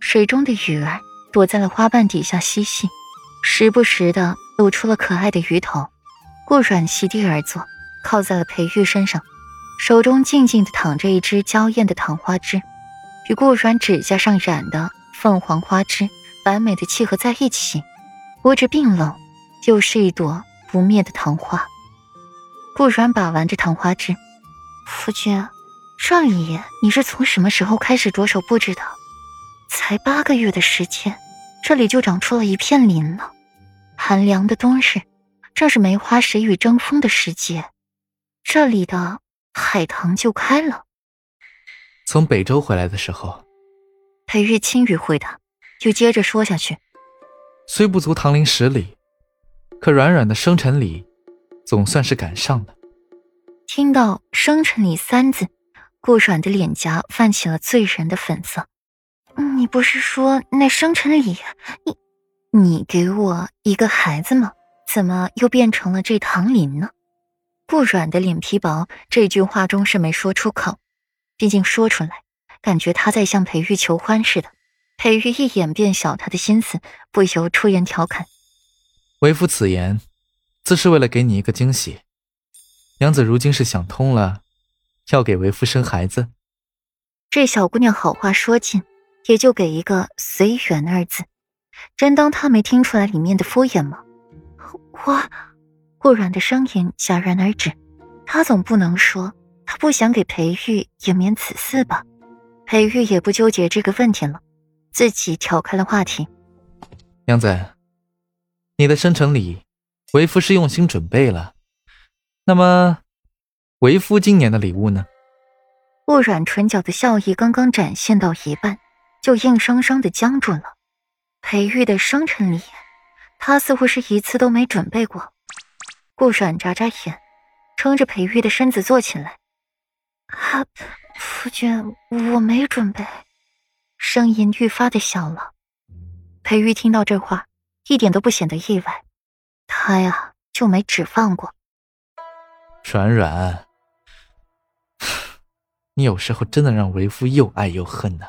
水中的鱼儿躲在了花瓣底下嬉戏，时不时的露出了可爱的鱼头。顾软席地而坐，靠在了裴玉身上，手中静静的躺着一支娇艳的糖花枝，与顾软指甲上染的凤凰花枝完美的契合在一起，五指并拢，又是一朵不灭的糖花。顾软把玩着糖花枝，夫君，这里你是从什么时候开始着手布置的？才八个月的时间，这里就长出了一片林了。寒凉的冬日。正是梅花谁与争锋的时节，这里的海棠就开了。从北周回来的时候，裴玉轻语回答，就接着说下去：“虽不足唐陵十里，可软软的生辰礼，总算是赶上了。”听到“生辰礼”三字，顾软的脸颊泛起了醉人的粉色。你不是说那生辰礼，你你给我一个孩子吗？怎么又变成了这唐林呢？顾软的脸皮薄，这句话终是没说出口，毕竟说出来，感觉他在向裴玉求欢似的。裴玉一眼便晓他的心思，不由出言调侃：“为夫此言，自是为了给你一个惊喜。娘子如今是想通了，要给为夫生孩子。”这小姑娘好话说尽，也就给一个随缘二字，真当他没听出来里面的敷衍吗？我，顾软的声音戛然而止。他总不能说他不想给裴玉掩面此事吧？裴玉也不纠结这个问题了，自己挑开了话题。娘子，你的生辰礼，为夫是用心准备了。那么，为夫今年的礼物呢？顾软唇角的笑意刚刚展现到一半，就硬生生的僵住了。裴玉的生辰礼。他似乎是一次都没准备过。顾软眨眨眼，撑着裴玉的身子坐起来。啊，夫君，我没准备。声音愈发的小了。裴玉听到这话，一点都不显得意外。他呀，就没指望过。软软，你有时候真的让为夫又爱又恨呢。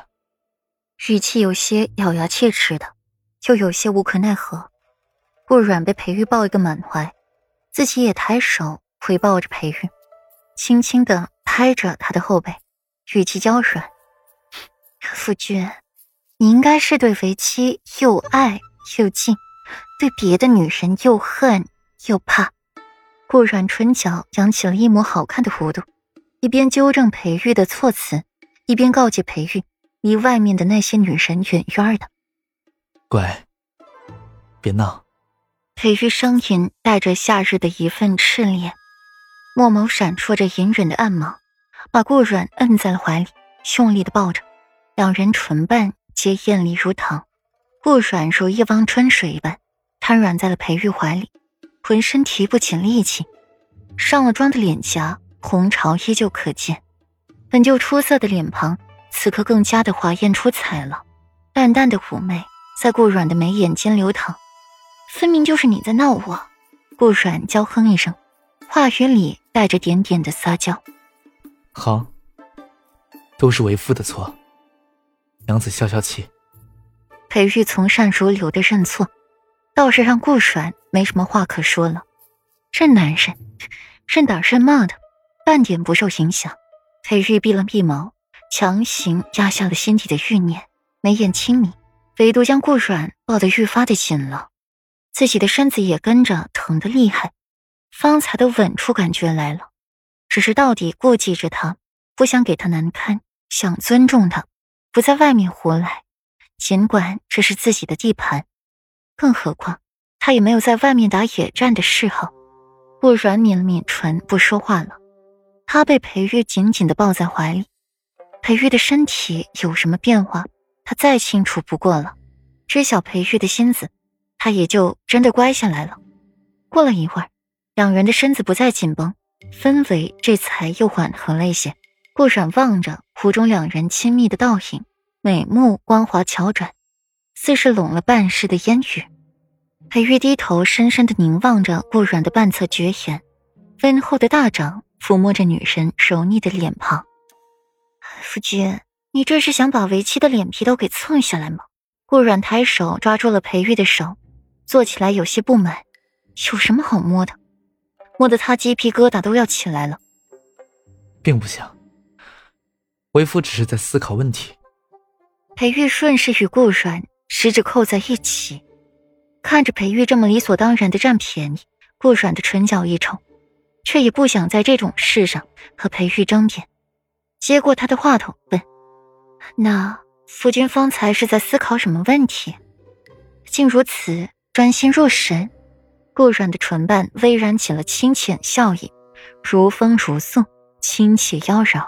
语气有些咬牙切齿的，又有些无可奈何。顾软被裴玉抱一个满怀，自己也抬手回抱着裴玉，轻轻的拍着他的后背，语气娇软：“夫君，你应该是对为妻又爱又敬，对别的女人又恨又怕。”顾软唇角扬起了一抹好看的弧度，一边纠正裴玉的措辞，一边告诫裴玉离外面的那些女人远远的。乖，别闹。裴玉声音带着夏日的一份炽烈，墨眸闪烁着隐忍的暗芒，把顾软摁在了怀里，用力的抱着，两人唇瓣皆艳丽如糖。顾软如一汪春水一般，瘫软在了裴玉怀里，浑身提不起力气，上了妆的脸颊红潮依旧可见，本就出色的脸庞此刻更加的华艳出彩了，淡淡的妩媚在顾软的眉眼间流淌。分明就是你在闹我！顾软娇哼一声，话语里带着点点的撒娇。好，都是为夫的错，娘子消消气。裴玉从善如流的认错，倒是让顾软没什么话可说了。这男人认打认骂的，半点不受影响。裴玉闭了闭眸，强行压下了心底的欲念，眉眼轻抿，唯独将顾软抱得愈发的紧了。自己的身子也跟着疼得厉害，方才的稳出感觉来了，只是到底顾忌着他，不想给他难堪，想尊重他，不在外面胡来。尽管这是自己的地盘，更何况他也没有在外面打野战的嗜好。顾软抿了抿唇，不说话了。他被裴玉紧紧的抱在怀里，裴玉的身体有什么变化，他再清楚不过了。知晓裴玉的心思。他也就真的乖下来了。过了一会儿，两人的身子不再紧绷，氛围这才又缓和了一些。顾软望着湖中两人亲密的倒影，美目光滑巧转，似是拢了半世的烟雨。裴玉低头深深的凝望着顾软的半侧绝颜，温厚的大掌抚摸着女神柔腻的脸庞。夫君，你这是想把为妻的脸皮都给蹭下来吗？顾阮抬手抓住了裴玉的手，坐起来有些不满。有什么好摸的？摸得他鸡皮疙瘩都要起来了。并不想，为夫只是在思考问题。裴玉顺势与顾阮十指扣在一起，看着裴玉这么理所当然的占便宜，顾阮的唇角一抽，却也不想在这种事上和裴玉争辩，接过他的话筒问。那夫君方才是在思考什么问题？竟如此专心若神。顾软的唇瓣微染起了清浅笑意，如风如素，亲切妖娆。